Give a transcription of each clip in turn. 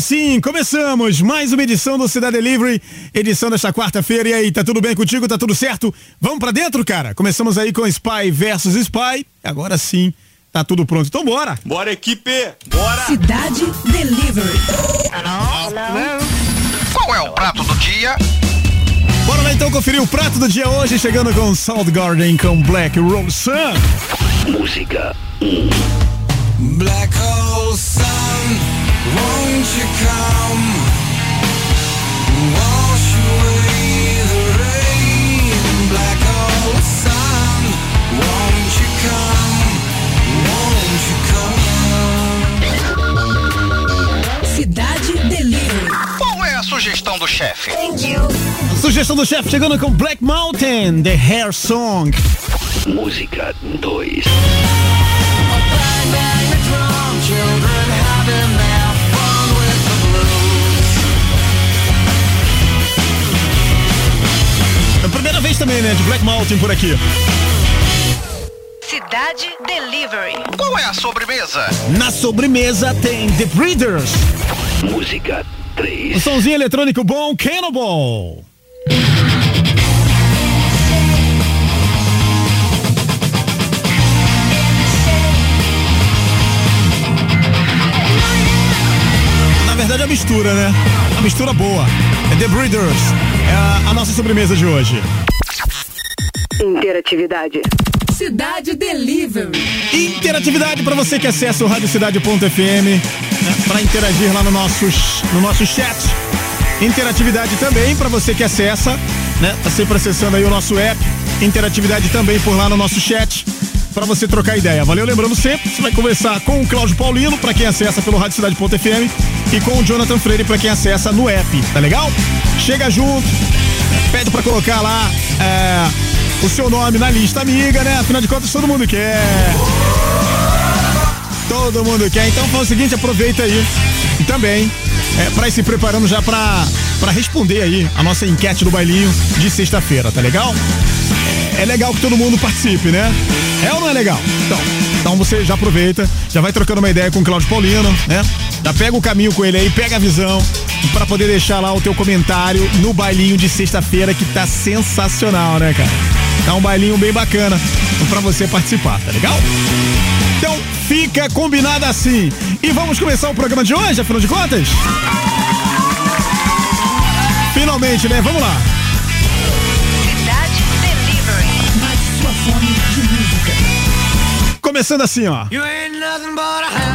Agora sim, começamos mais uma edição do Cidade Delivery, edição desta quarta-feira. E aí, tá tudo bem contigo? Tá tudo certo? Vamos para dentro, cara? Começamos aí com Spy versus Spy. Agora sim, tá tudo pronto. Então bora! Bora, equipe! Bora! Cidade Delivery. Hello? Hello? Qual é o prato do dia? Bora lá então conferir o prato do dia hoje, chegando com Garden com Black Rose Sun. Música. Black Hole Sun. Sugestão do chefe? Chegando com Black Mountain, The Hair Song. Música 2. De Black Mountain por aqui. Cidade Delivery. Qual é a sobremesa? Na sobremesa tem The Breeders. Música 3. O somzinho eletrônico bom, Cannibal. Na verdade, é a mistura, né? A mistura boa. É The Breeders. É a, a nossa sobremesa de hoje. Interatividade. Cidade Delivery. Interatividade para você que acessa o radiocidade.fm né, para interagir lá no nosso, no nosso chat. Interatividade também para você que acessa, né? Tá sempre acessando aí o nosso app. Interatividade também por lá no nosso chat para você trocar ideia. Valeu, lembrando sempre, você vai conversar com o Cláudio Paulino para quem acessa pelo radiocidade.fm e com o Jonathan Freire para quem acessa no app, tá legal? Chega junto, pede para colocar lá é, o seu nome na lista amiga, né? Afinal de contas, todo mundo quer. Todo mundo quer. Então faz o seguinte, aproveita aí. E também, é, para ir se preparando já para para responder aí a nossa enquete do bailinho de sexta-feira, tá legal? É legal que todo mundo participe, né? É ou não é legal? Então, então você já aproveita, já vai trocando uma ideia com o Cláudio Paulino, né? Já pega o caminho com ele aí, pega a visão para poder deixar lá o teu comentário no bailinho de sexta-feira que tá sensacional, né, cara? Tá um bailinho bem bacana para você participar, tá legal? Então, fica combinado assim. E vamos começar o programa de hoje, afinal de contas? Finalmente, né? Vamos lá. Começando assim, ó. You ain't nothing but a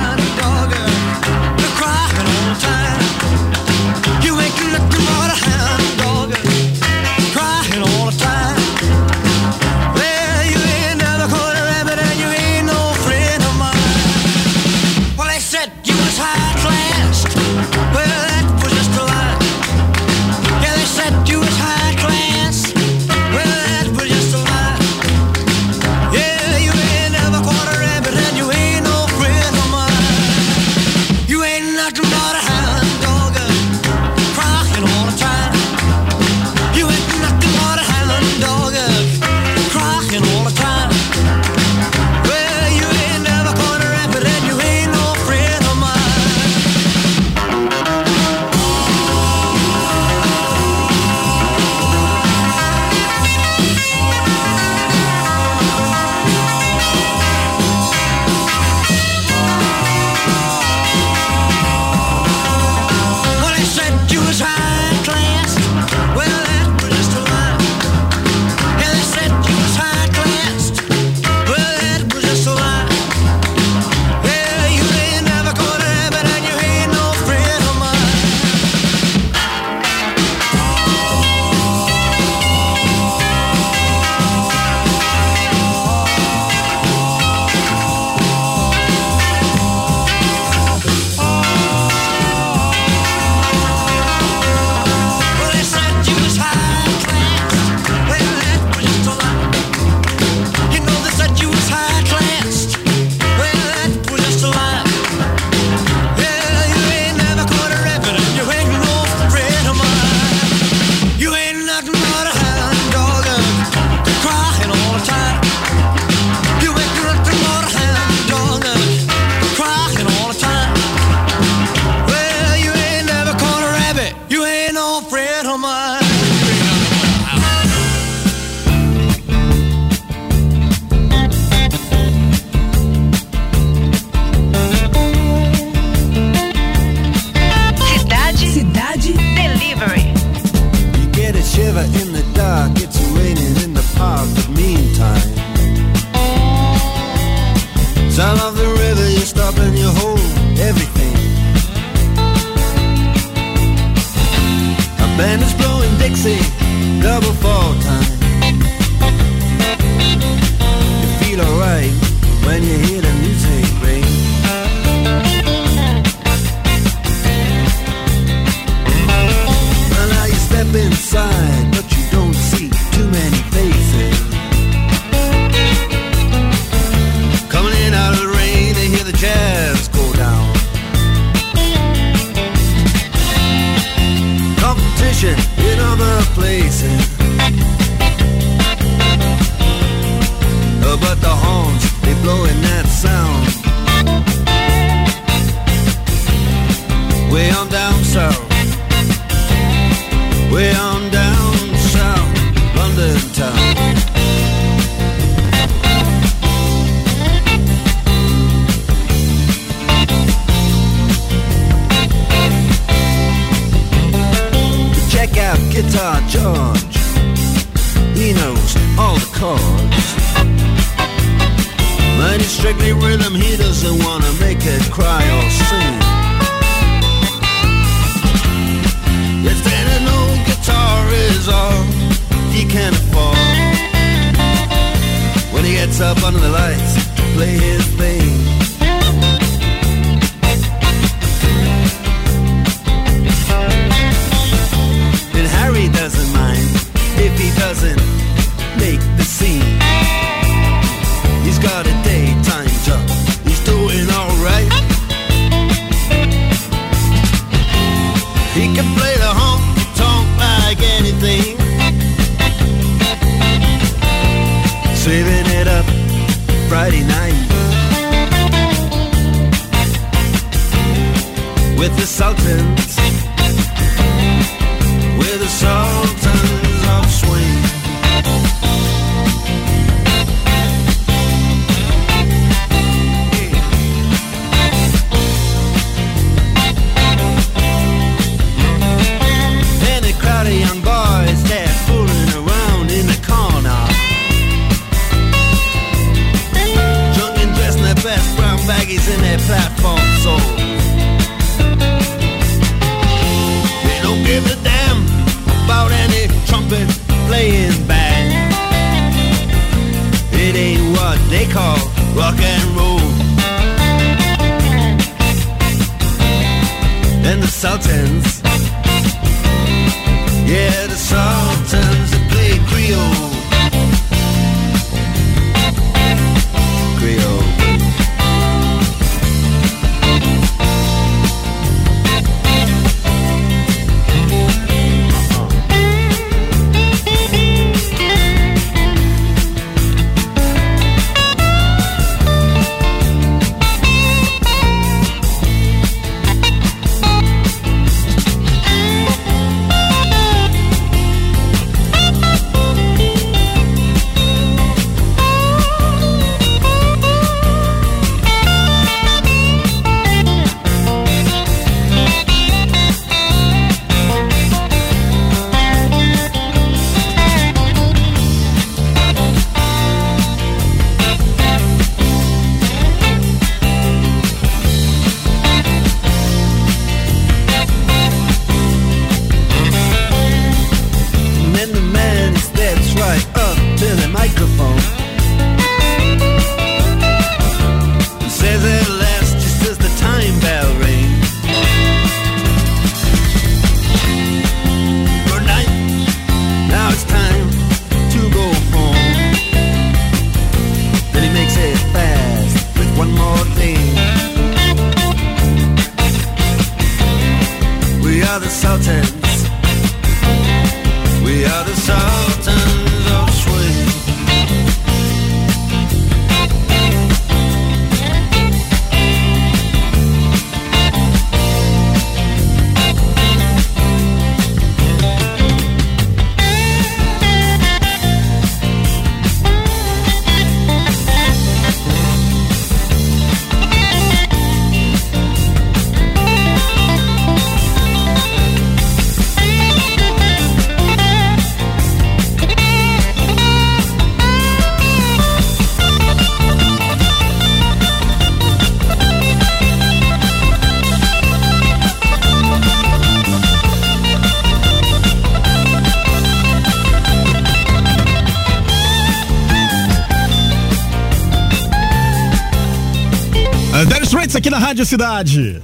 cidade.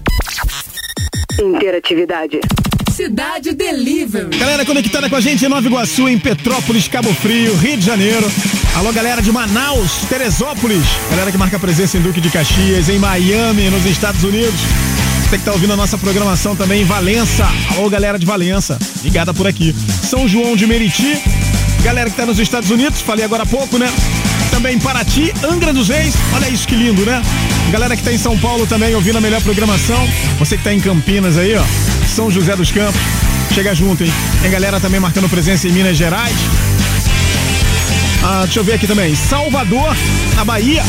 Interatividade. Cidade Delivery. Galera conectada com a gente em Nova Iguaçu, em Petrópolis, Cabo Frio, Rio de Janeiro. Alô, galera de Manaus, Teresópolis. Galera que marca presença em Duque de Caxias, em Miami, nos Estados Unidos. Você que está ouvindo a nossa programação também em Valença. Alô, galera de Valença, ligada por aqui. São João de Meriti. Galera que está nos Estados Unidos, falei agora há pouco, né? Também Paraty, Angra dos Reis. Olha isso que lindo, né? Galera que tá em São Paulo também ouvindo a melhor programação. Você que tá em Campinas aí, ó. São José dos Campos. Chega junto, hein? Tem galera também marcando presença em Minas Gerais. Ah, deixa eu ver aqui também. Salvador, na Bahia.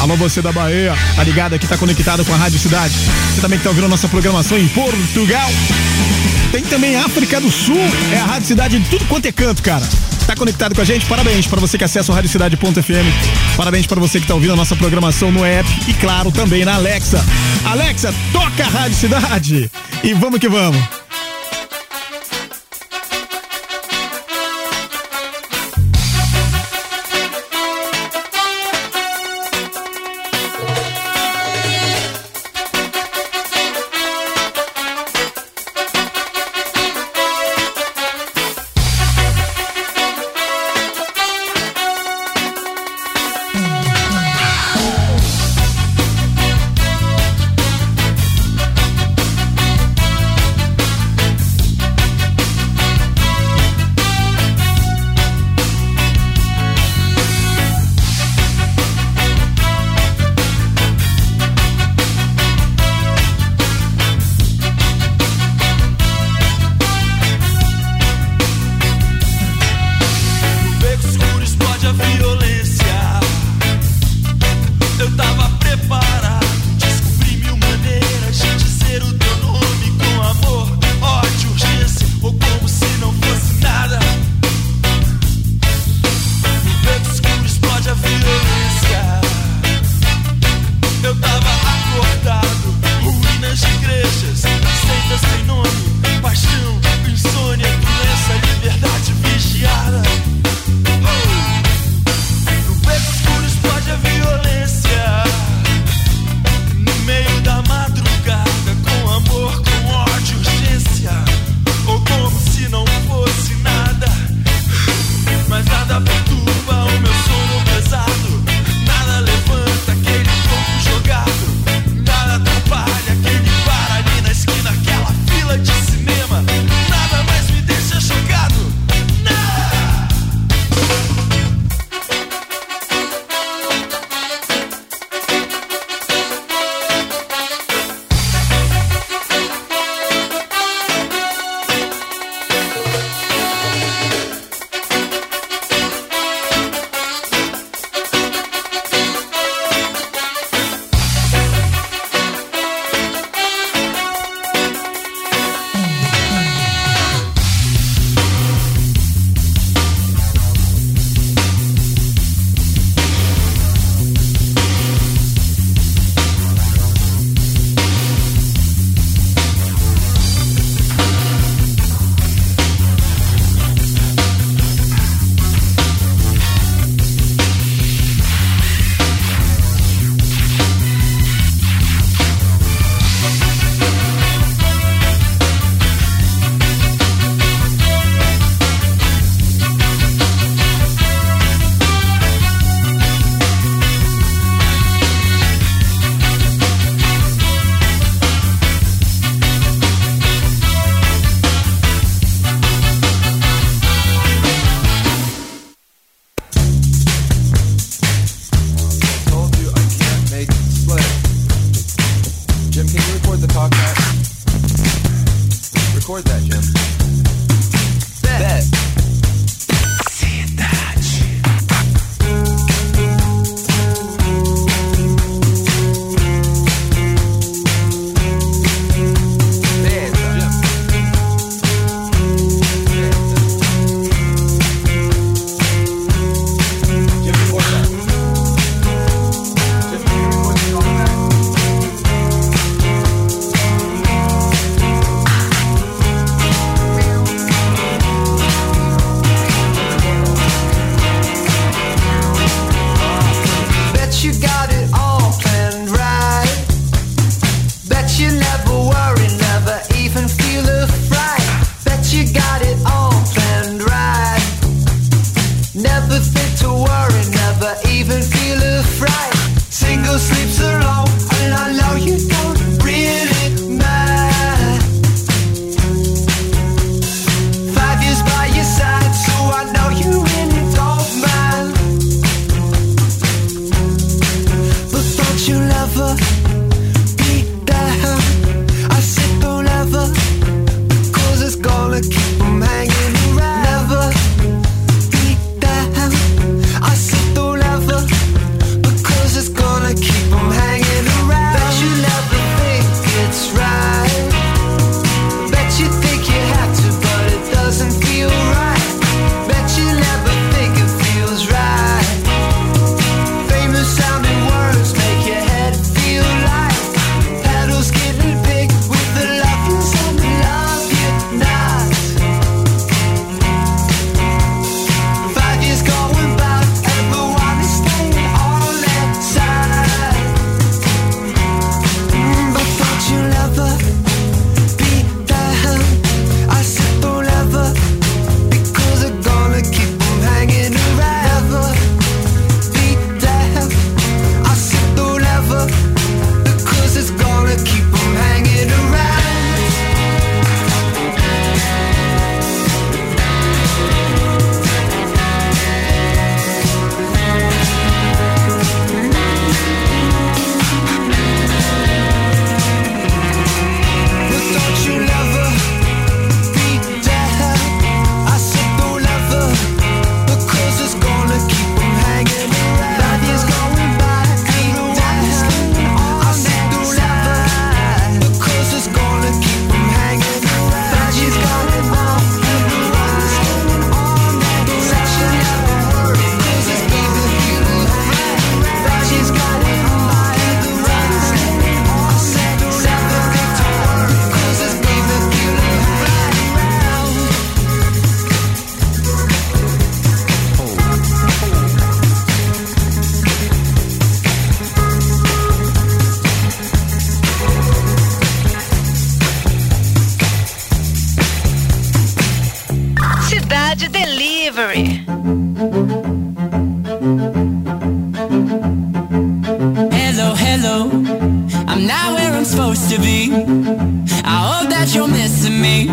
Alô, você da Bahia. Tá ligado aqui, tá conectado com a Rádio Cidade. Você também que tá ouvindo nossa programação em Portugal. Tem também África do Sul. É a Rádio Cidade de tudo quanto é canto, cara. Tá conectado com a gente? Parabéns para você que acessa o radiocidade.fm. Parabéns para você que tá ouvindo a nossa programação no app e claro, também na Alexa. Alexa, toca a Rádio Cidade. E vamos que vamos. Delivery. Hello, hello. I'm not where I'm supposed to be. I hope that you're missing me.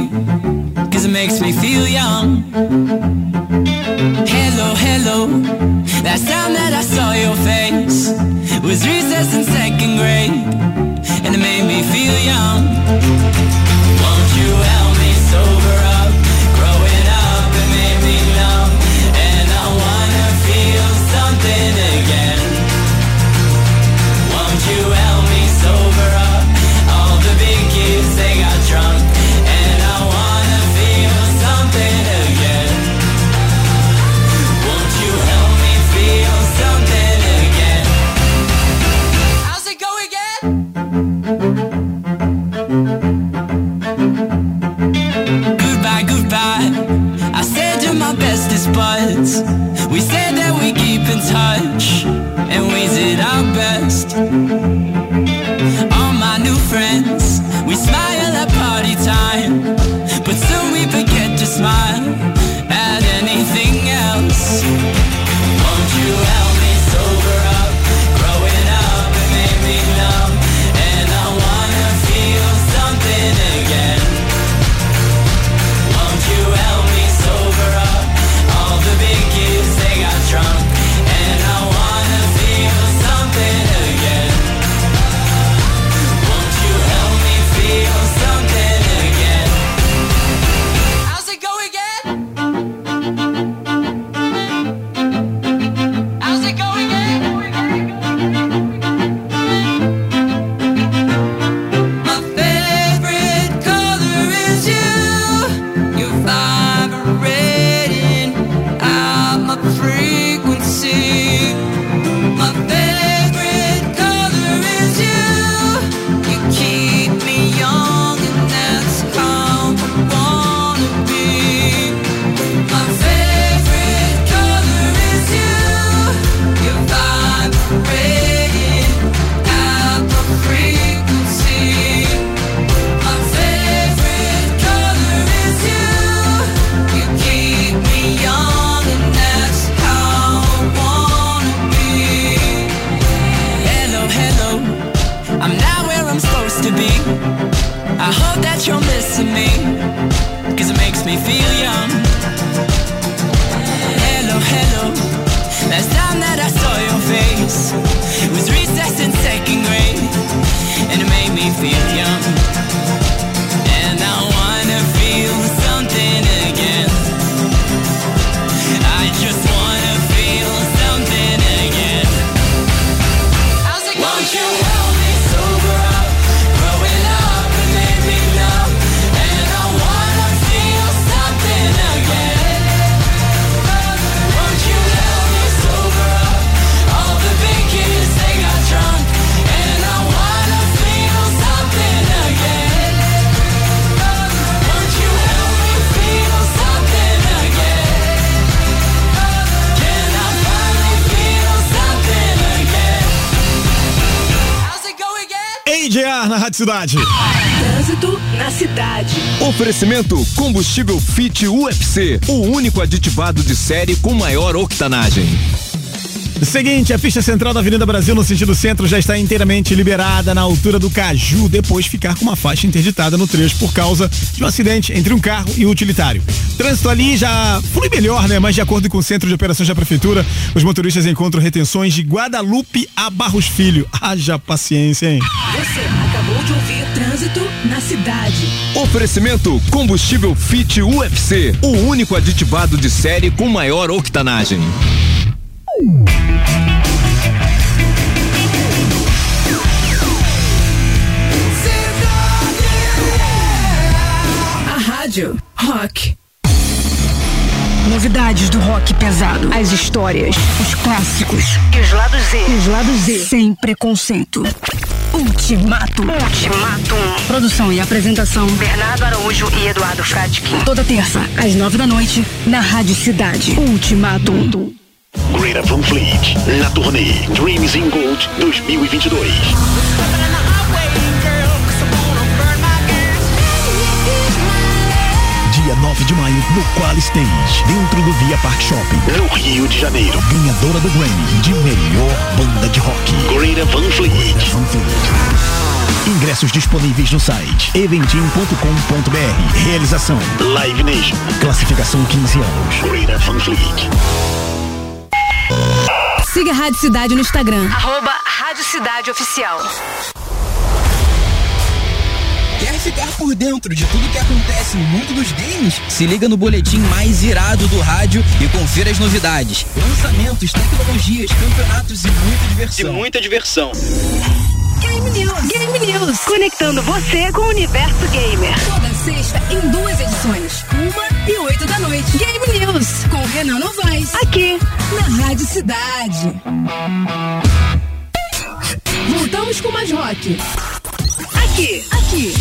Cause it makes me feel young. Hello, hello. Last time that I saw your face was recess in second grade. And it made me feel young. Won't you help Oferecimento combustível Fit UFC, o único aditivado de série com maior octanagem. Seguinte, a pista central da Avenida Brasil no sentido centro já está inteiramente liberada na altura do Caju, depois de ficar com uma faixa interditada no trecho por causa de um acidente entre um carro e um utilitário. Trânsito ali já flui melhor, né? Mas de acordo com o Centro de Operações da Prefeitura, os motoristas encontram retenções de Guadalupe a Barros Filho. Haja paciência, hein? Trânsito na cidade. Oferecimento combustível Fit UFC, o único aditivado de série com maior octanagem. A rádio Rock. Novidades do rock pesado. As histórias, os clássicos. E os lados Z. E os lados Z. Sem preconceito. Ultimato. Ultimatum. Produção e apresentação. Bernardo Araújo e Eduardo Fradkin. Toda terça, às nove da noite, na Rádio Cidade. Ultimatum. Greta Van Fleet, na turnê Dreams in Gold 2022. Dia dia 9 de maio, no Qual Stage, dentro do Via Park Shopping. No Rio de Janeiro. Ganhadora do Grammy de melhor banda de rock. Greta Van Fleet. Van Fleet. Ingressos disponíveis no site eventim.com.br. Realização Live Nation. Classificação 15 anos. Greta Van Fleet. Siga a Rádio Cidade no Instagram. Arroba Rádio Cidade Oficial. Quer ficar por dentro de tudo que acontece no mundo dos games? Se liga no boletim mais irado do rádio e confira as novidades. Lançamentos, tecnologias, campeonatos e muita diversão. E muita diversão. Game News. Game News. Conectando você com o universo gamer. Toda sexta em duas edições. Uma e oito da noite. Game News. Com Renan Novaes. Aqui. Na Rádio Cidade. Voltamos com mais rock. Aqui. Aqui.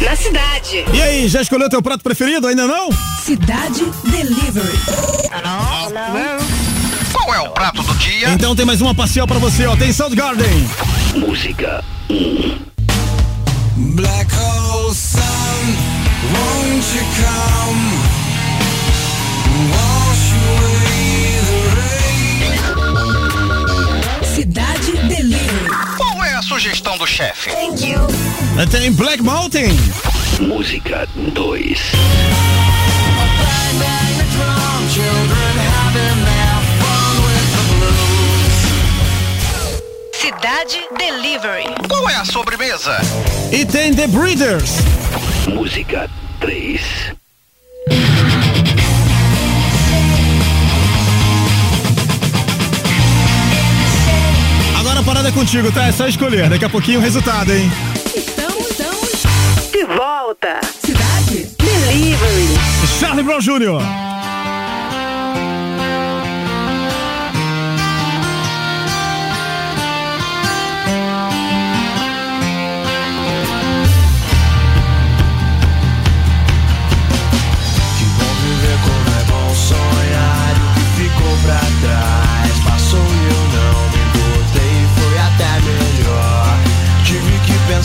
Na cidade. E aí, já escolheu teu prato preferido? Ainda não? Cidade Delivery. Qual é o prato do dia? Então tem mais uma parcial pra você, ó. Tem Soundgarden. Música 1. Black hole sun, won't you come? Sugestão do chefe? Thank you. Tem Black Mountain. Música 2. Cidade Delivery. Qual é a sobremesa? E tem The Breeders. Música 3. Parada é contigo, tá? É só escolher. Daqui a pouquinho o resultado, hein? Estamos, estamos. De volta. Cidade Delivery. Charlie Brown Jr.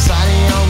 que pensar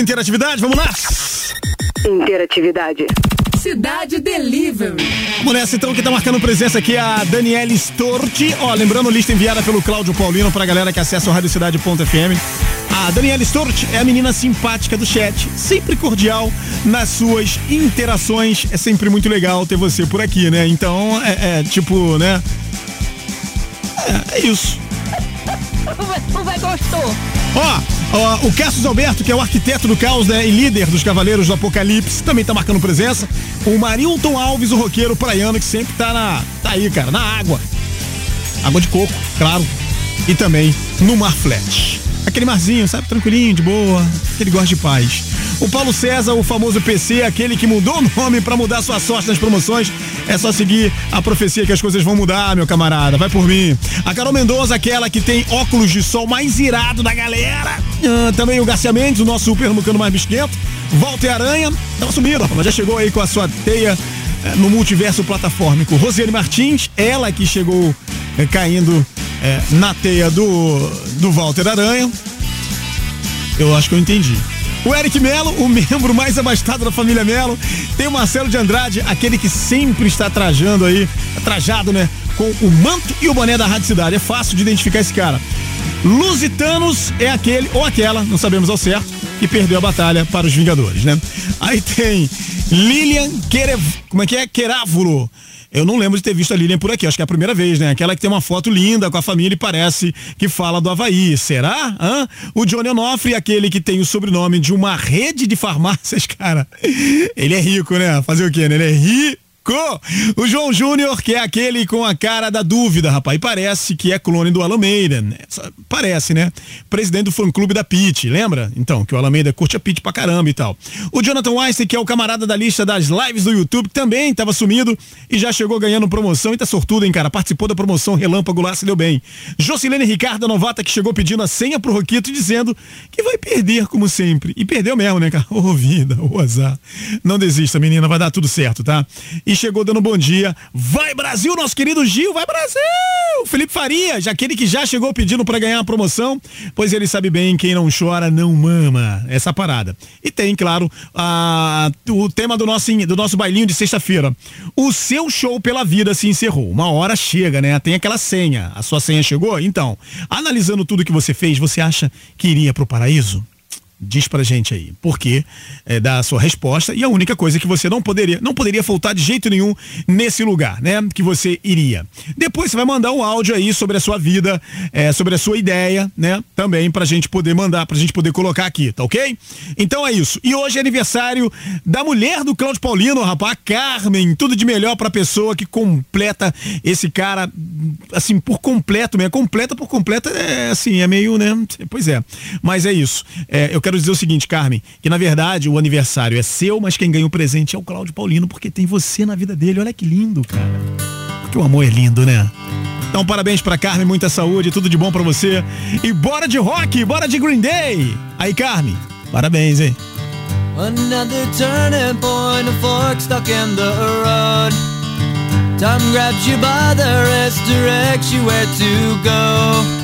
interatividade, vamos lá? Interatividade. Cidade Delivery. Vamos nessa então, que tá marcando presença aqui é a Daniela Storti. Ó, lembrando, lista enviada pelo Cláudio Paulino pra galera que acessa o radiocidade.fm. A Daniela Storti é a menina simpática do chat, sempre cordial nas suas interações. É sempre muito legal ter você por aqui, né? Então, é, é tipo, né? É, é isso. O vai gostou. Ó, o Cassius Alberto, que é o arquiteto do caos né, e líder dos Cavaleiros do Apocalipse, também tá marcando presença. O Marilton Alves, o roqueiro praiano, que sempre tá na. tá aí, cara, na água. Água de coco, claro. E também no mar flat. Aquele marzinho, sabe, tranquilinho, de boa, aquele gosta de paz. O Paulo César, o famoso PC, aquele que mudou o nome pra mudar sua sorte nas promoções. É só seguir a profecia que as coisas vão mudar, meu camarada. Vai por mim. A Carol Mendonça, aquela que tem óculos de sol mais irado da galera. Ah, também o Garcia Mendes, o nosso super mucano mais bisquento. Walter Aranha, tava sumido, mas já chegou aí com a sua teia eh, no multiverso platformico. Rosiane Martins, ela que chegou eh, caindo eh, na teia do, do Walter Aranha. Eu acho que eu entendi. O Eric Melo, o membro mais abastado da família Melo. Tem o Marcelo de Andrade, aquele que sempre está trajando aí, trajado, né? Com o manto e o boné da Rádio Cidade. É fácil de identificar esse cara. Lusitanos é aquele ou aquela, não sabemos ao certo, que perdeu a batalha para os Vingadores, né? Aí tem Lilian Querev... Como é que é? Querávulo. Eu não lembro de ter visto a Lilian por aqui, acho que é a primeira vez, né? Aquela que tem uma foto linda com a família e parece que fala do Havaí. Será? Hã? O Johnny Onofre, aquele que tem o sobrenome de uma rede de farmácias, cara. Ele é rico, né? Fazer o quê, né? Ele é rico. O João Júnior, que é aquele com a cara da dúvida, rapaz. E parece que é clone do Alameida. Parece, né? Presidente do fã-clube da Pit, lembra? Então, que o Alameida curte a Pit pra caramba e tal. O Jonathan Weinstein, que é o camarada da lista das lives do YouTube, que também tava sumido e já chegou ganhando promoção e tá sortudo, hein, cara? Participou da promoção Relâmpago lá, se deu bem. Jocilene Ricardo, novata, que chegou pedindo a senha pro Roquito dizendo que vai perder, como sempre. E perdeu mesmo, né, cara? Ô vida, ô azar. Não desista, menina, vai dar tudo certo, tá? E chegou dando bom dia. Vai Brasil, nosso querido Gil, vai Brasil! Felipe Faria, já aquele que já chegou pedindo pra ganhar a promoção, pois ele sabe bem, quem não chora não mama. Essa parada. E tem, claro, a, o tema do nosso, do nosso bailinho de sexta-feira. O seu show pela vida se encerrou. Uma hora chega, né? Tem aquela senha. A sua senha chegou? Então, analisando tudo que você fez, você acha que iria pro paraíso? Diz pra gente aí, porque é, dá a sua resposta e a única coisa que você não poderia, não poderia faltar de jeito nenhum nesse lugar, né? Que você iria. Depois você vai mandar um áudio aí sobre a sua vida, é, sobre a sua ideia, né? Também pra gente poder mandar, pra gente poder colocar aqui, tá ok? Então é isso. E hoje é aniversário da mulher do Cláudio Paulino, rapaz, Carmen. Tudo de melhor pra pessoa que completa esse cara, assim, por completo mesmo. Completa por completo é assim, é meio, né? Pois é. Mas é isso. É, eu quero dizer o seguinte, Carmen, que na verdade o aniversário é seu, mas quem ganha o presente é o Cláudio Paulino, porque tem você na vida dele. Olha que lindo, cara. Porque o amor é lindo, né? Então, parabéns pra Carmen, muita saúde, tudo de bom pra você. E bora de rock, bora de Green Day. Aí, Carmen, parabéns, hein? Another turning point, a fork stuck in the road. Time grabs you by the wrist, directs you where to go.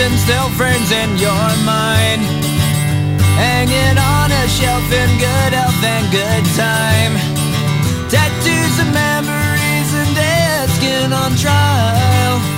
and still frames in your mind. Hanging on a shelf in good health and good time. Tattoos of memories and dead skin on trial.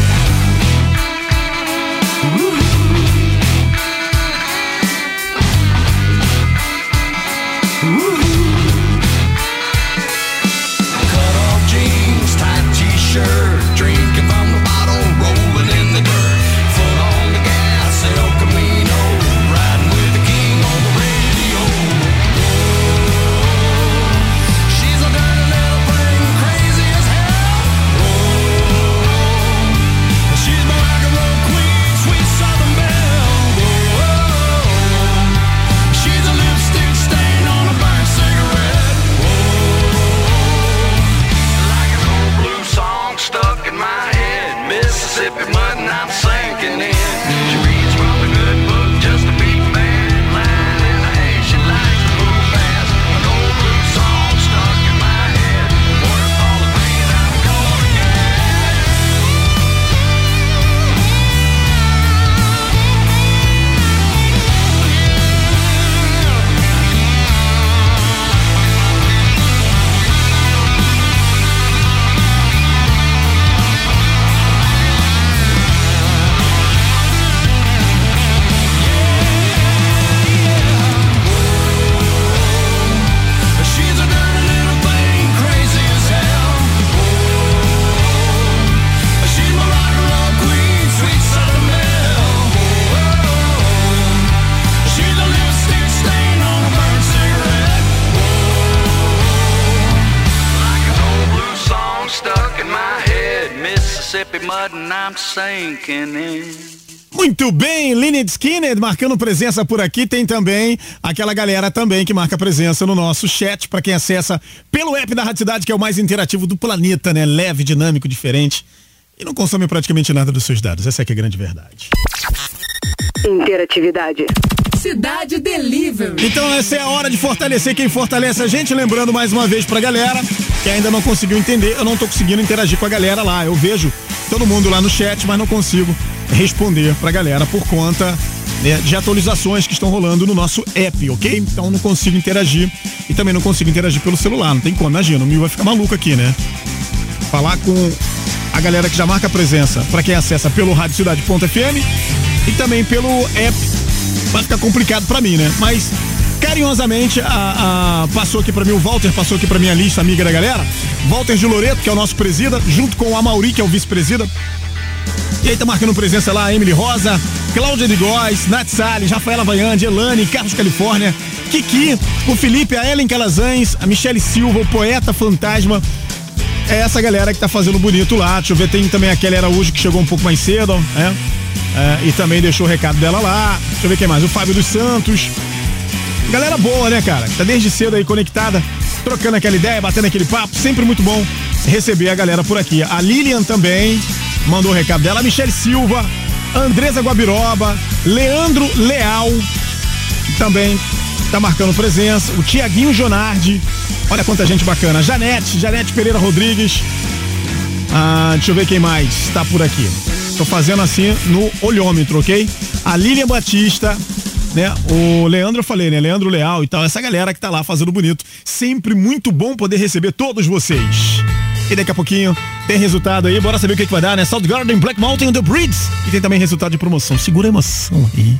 Muito bem, Lynyrd Skinner marcando presença por aqui. Tem também aquela galera também que marca presença no nosso chat para quem acessa pelo app da Rádio Cidade, que é o mais interativo do planeta, né? Leve, dinâmico, diferente. E não consome praticamente nada dos seus dados. Essa é que é a grande verdade. Interatividade. Cidade Delivery. Então essa é a hora de fortalecer quem fortalece a gente. Lembrando mais uma vez pra galera que ainda não conseguiu entender, eu não tô conseguindo interagir com a galera lá. Eu vejo todo mundo lá no chat, mas não consigo responder pra galera por conta né, de atualizações que estão rolando no nosso app, ok? Então não consigo interagir e também não consigo interagir pelo celular. Não tem como, imagina, o Mil vai ficar maluco aqui, né? Falar com a galera que já marca presença pra quem acessa pelo radiocidade.fm e também pelo app vai ficar complicado pra mim, né? Mas carinhosamente a, a- passou aqui pra mim, o Walter passou aqui pra minha lista, amiga da galera. Walter de Loreto, que é o nosso presida, junto com o Amauri, que é o vice-presida. E aí tá marcando presença lá, Emily Rosa, Cláudia de Góes, Nath Salles, Rafaela Vaiande, Elane, Carlos Califórnia, Kiki, o Felipe, a Ellen Calazans, a Michele Silva, o Poeta Fantasma. É essa galera que tá fazendo bonito lá. Deixa eu ver, tem também a Kelly Araújo que chegou um pouco mais cedo, né? É, e também deixou o recado dela lá. Deixa eu ver quem mais. O Fábio dos Santos. Galera boa, né, cara? Tá desde cedo aí conectada, trocando aquela ideia, batendo aquele papo. Sempre muito bom receber a galera por aqui. A Lilian também mandou o recado dela. A Michelle Silva, Andresa Guabiroba, Leandro Leal também tá marcando presença. O Tiaguinho Jonardi. Olha quanta gente bacana. Janete, Janete Pereira Rodrigues. Ah, deixa eu ver quem mais tá por aqui. Tô fazendo assim no olhômetro, ok? A Lilian Batista, né? O Leandro eu falei, né? Leandro Leal e tal. Essa galera que tá lá fazendo bonito. Sempre muito bom poder receber todos vocês. E daqui a pouquinho tem resultado aí. Bora saber o que, que vai dar, né? South Garden, Black Mountain, The Breeds. E tem também resultado de promoção. Segura a emoção aí.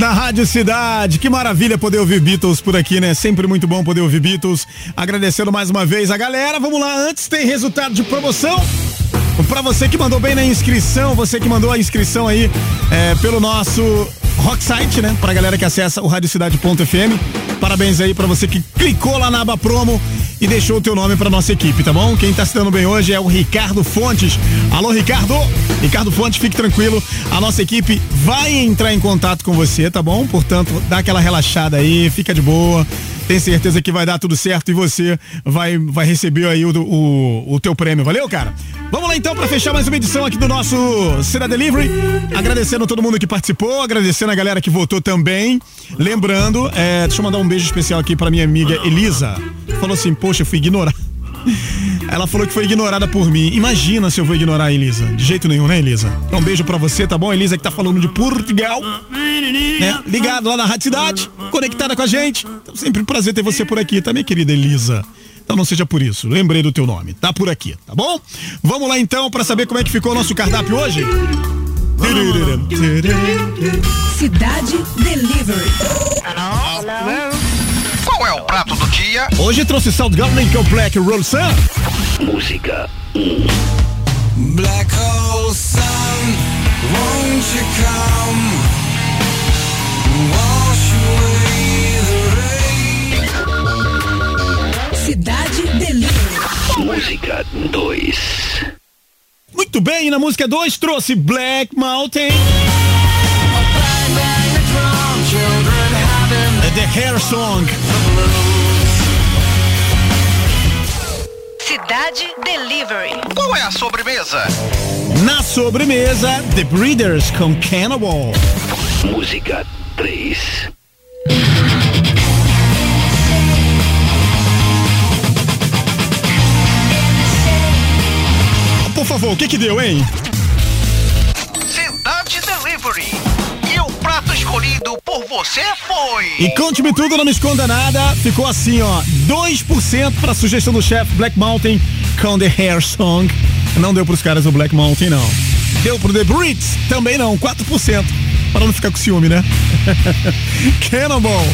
Na Rádio Cidade. Que maravilha poder ouvir Beatles por aqui, né? Sempre muito bom poder ouvir Beatles. Agradecendo mais uma vez a galera. Vamos lá, antes tem resultado de promoção. Pra você que mandou bem na inscrição, você que mandou a inscrição aí é, pelo nosso Rock Site, né? Pra galera que acessa o radiocidade.fm. Parabéns aí pra você que clicou lá na aba promo e deixou o teu nome pra nossa equipe, tá bom? Quem tá se dando bem hoje é o Ricardo Fontes. Alô, Ricardo! Ricardo Fontes, fique tranquilo. A nossa equipe vai entrar em contato com você, tá bom? Portanto, dá aquela relaxada aí, fica de boa. Tem certeza que vai dar tudo certo e você vai, vai receber aí o, o, o teu prêmio. Valeu, cara? Vamos lá então para fechar mais uma edição aqui do nosso Cidade Delivery. Agradecendo todo mundo que participou, agradecendo a galera que votou também. Lembrando, é, deixa eu mandar um beijo especial aqui para minha amiga Elisa. Falou assim, poxa, eu fui ignorar. Ela falou que foi ignorada por mim. Imagina se eu vou ignorar a Elisa. De jeito nenhum, né, Elisa? Então, um beijo pra você, tá bom? Elisa que tá falando de Portugal. Né? Ligado lá na Rádio Cidade, conectada com a gente. Então, sempre um prazer ter você por aqui, tá, minha querida Elisa? Então não seja por isso. Lembrei do teu nome. Tá por aqui, tá bom? Vamos lá então pra saber como é que ficou o nosso cardápio hoje? Cidade Delivery. Qual é o prato do dia? Hoje trouxe Salt Garden com Black Roll Sun. Música Black hole sun, won't you come? Wash away the rain. Cidade Delivery. Música 2 Muito bem, na música 2 trouxe Black Mountain. The Hair Song. Cidade Delivery. Qual é a sobremesa? Na sobremesa, The Breeders com Cannibal. Música 3. Por favor, o que que deu, hein? Escolhido por você foi. E conte-me tudo, não me esconda nada. Ficou assim, ó, 2% pra sugestão do chefe Black Mountain com The Hair Song. Não deu pros caras do Black Mountain, não. Deu pro The Brits? Também não, 4%. Para não ficar com ciúme, né? Cannonball.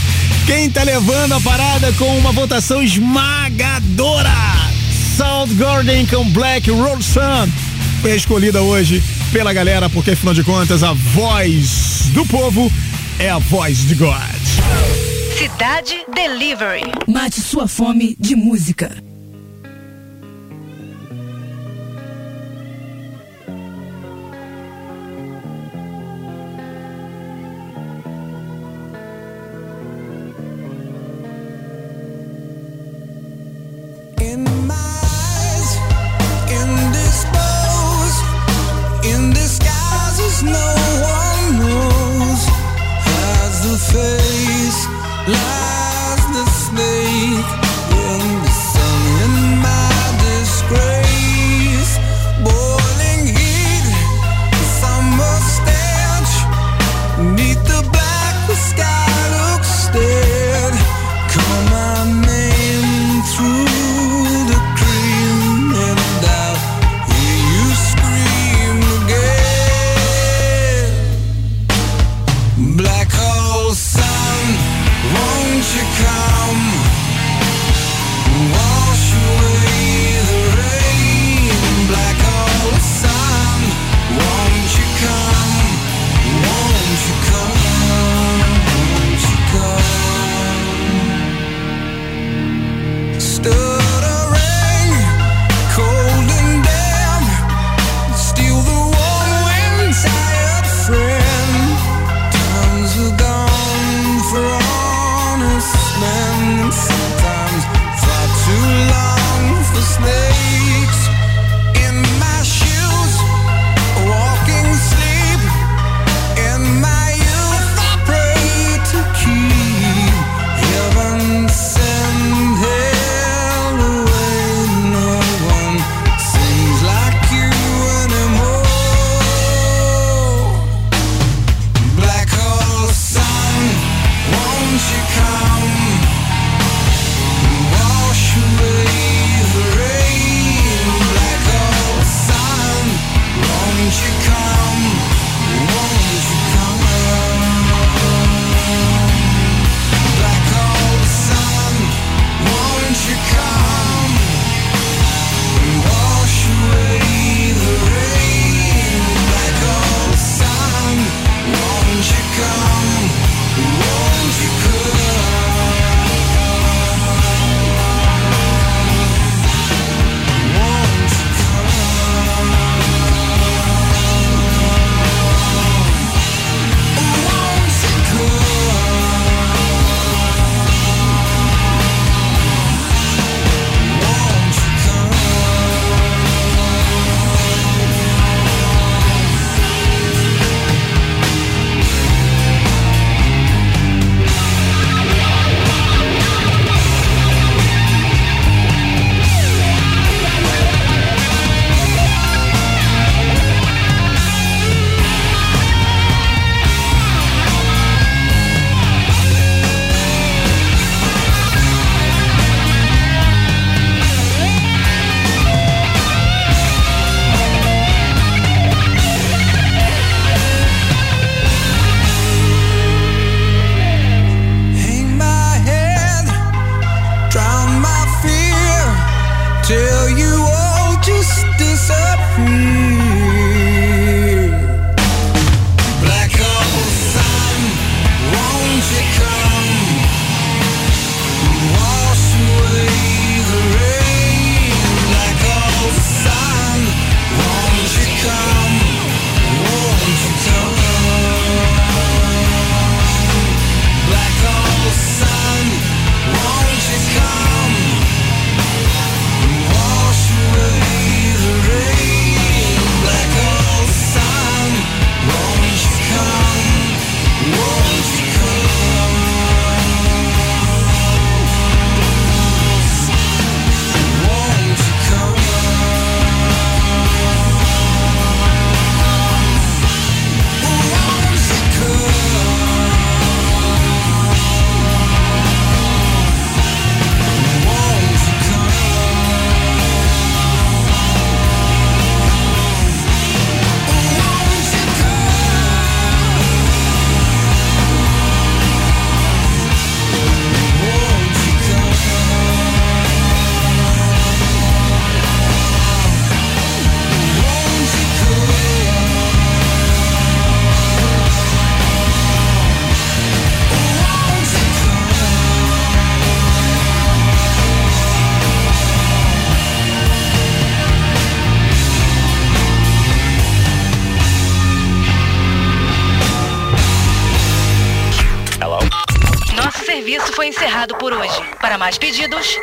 Quem tá levando a parada com uma votação esmagadora? South Garden com Black Roll Sun. Foi escolhida hoje pela galera, porque afinal de contas a voz do povo é a voz de God. Cidade Delivery. Mate sua fome de música.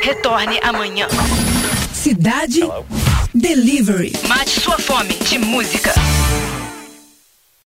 Retorne amanhã. Cidade Delivery. Mate sua fome de música.